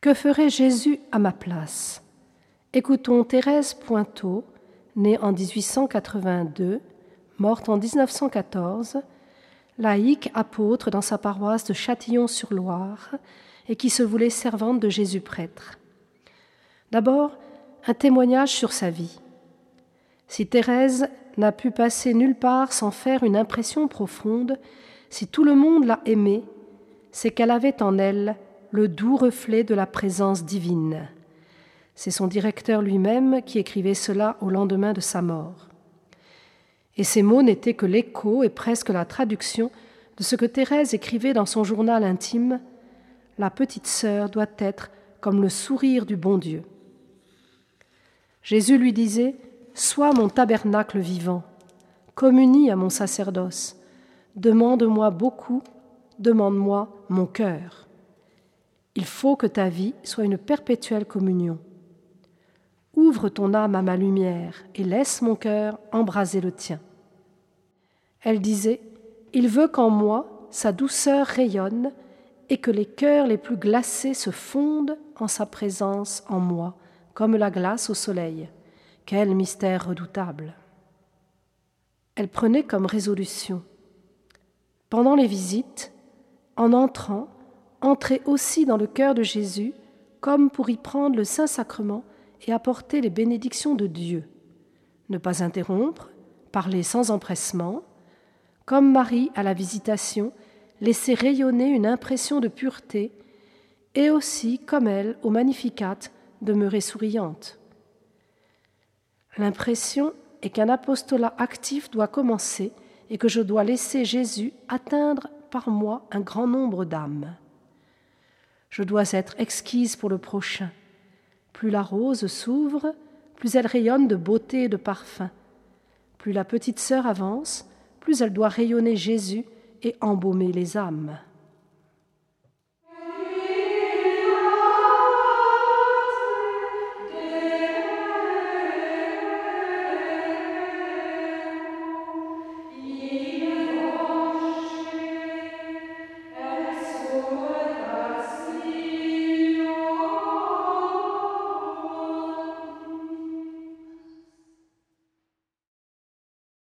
Que ferait Jésus à ma place? Écoutons Thérèse Pointeau, née en 1882, morte en 1914, laïque apôtre dans sa paroisse de Châtillon-sur-Loire et qui se voulait servante de Jésus prêtre. D'abord, un témoignage sur sa vie. Si Thérèse n'a pu passer nulle part sans faire une impression profonde, si tout le monde l'a aimée, c'est qu'elle avait en elle le doux reflet de la présence divine. C'est son directeur lui-même qui écrivait cela au lendemain de sa mort. Et ces mots n'étaient que l'écho et presque la traduction de ce que Thérèse écrivait dans son journal intime La petite sœur doit être comme le sourire du bon Dieu. Jésus lui disait Sois mon tabernacle vivant, communie à mon sacerdoce, demande-moi beaucoup, demande-moi mon cœur. Il faut que ta vie soit une perpétuelle communion. Ouvre ton âme à ma lumière et laisse mon cœur embraser le tien. Elle disait, Il veut qu'en moi sa douceur rayonne et que les cœurs les plus glacés se fondent en sa présence en moi, comme la glace au soleil. Quel mystère redoutable. Elle prenait comme résolution. Pendant les visites, en entrant, entrer aussi dans le cœur de Jésus, comme pour y prendre le Saint-Sacrement et apporter les bénédictions de Dieu. Ne pas interrompre, parler sans empressement, comme Marie à la visitation, laisser rayonner une impression de pureté, et aussi, comme elle, au Magnificat, demeurer souriante. L'impression est qu'un apostolat actif doit commencer et que je dois laisser Jésus atteindre par moi un grand nombre d'âmes. Je dois être exquise pour le prochain. Plus la rose s'ouvre, plus elle rayonne de beauté et de parfum. Plus la petite sœur avance, plus elle doit rayonner Jésus et embaumer les âmes.